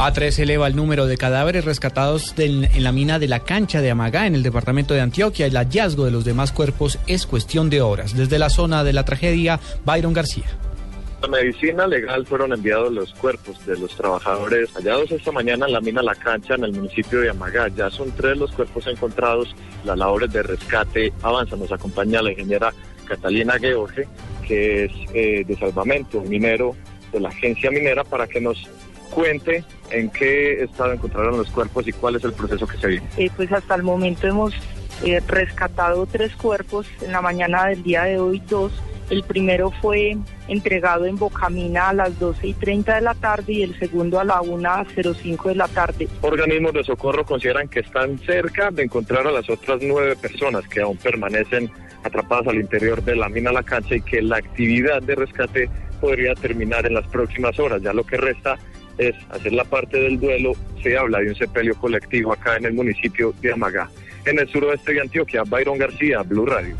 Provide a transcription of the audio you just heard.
A3 eleva el número de cadáveres rescatados en la mina de la cancha de Amagá, en el departamento de Antioquia. El hallazgo de los demás cuerpos es cuestión de horas. Desde la zona de la tragedia, Byron García. La medicina legal fueron enviados los cuerpos de los trabajadores hallados esta mañana en la mina La Cancha en el municipio de Amagá. Ya son tres los cuerpos encontrados. Las labores de rescate avanzan. Nos acompaña la ingeniera Catalina George, que es eh, de salvamento minero de la agencia minera, para que nos cuente en qué estado encontraron los cuerpos y cuál es el proceso que se viene. Eh, pues hasta el momento hemos eh, rescatado tres cuerpos, en la mañana del día de hoy dos. El primero fue entregado en Bocamina a las 12 y 30 de la tarde y el segundo a la 1.05 de la tarde. Organismos de socorro consideran que están cerca de encontrar a las otras nueve personas que aún permanecen atrapadas al interior de la mina La Cancha y que la actividad de rescate podría terminar en las próximas horas. Ya lo que resta es hacer la parte del duelo. Se habla de un sepelio colectivo acá en el municipio de Amagá. En el suroeste de Antioquia, Byron García, Blue Radio.